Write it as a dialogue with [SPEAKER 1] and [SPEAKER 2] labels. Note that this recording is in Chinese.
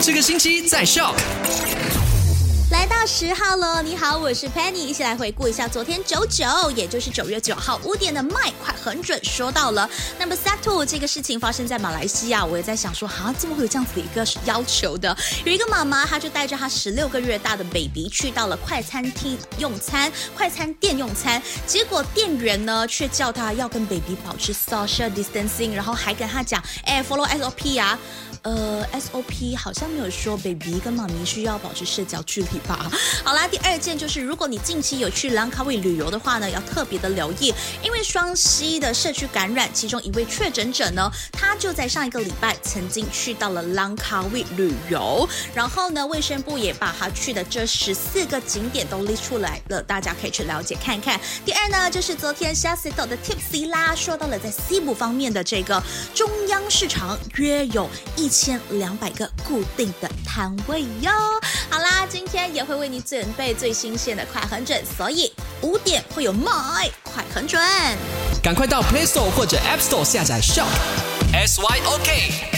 [SPEAKER 1] 这个星期在 show，。
[SPEAKER 2] 来到十号了，你好，我是 Penny，一起来回顾一下昨天九九，也就是九月九号五点的麦快很准说到了。那么 Set Two 这个事情发生在马来西亚，我也在想说，啊，怎么会有这样子的一个要求的？有一个妈妈，她就带着她十六个月大的 baby 去到了快餐厅用餐，快餐店用餐，结果店员呢却叫她要跟 baby 保持 social distancing，然后还跟她讲，哎，follow SOP 啊。呃，SOP 好像没有说 baby 跟妈咪需要保持社交距离吧。好啦，第二件就是，如果你近期有去兰卡威旅游的话呢，要特别的留意，因为双溪的社区感染，其中一位确诊者呢，他就在上一个礼拜曾经去到了兰卡威旅游，然后呢，卫生部也把他去的这十四个景点都列出来了，大家可以去了解看看。第二呢，就是昨天 s h a s t o 的 Tipsy 啦，说到了在西部方面的这个中央市场约有一。千两百个固定的摊位哟。好啦，今天也会为你准备最新鲜的快很准，所以五点会有卖快很准，
[SPEAKER 1] 赶快到 Play Store 或者 App Store 下载 Shop S Y O K。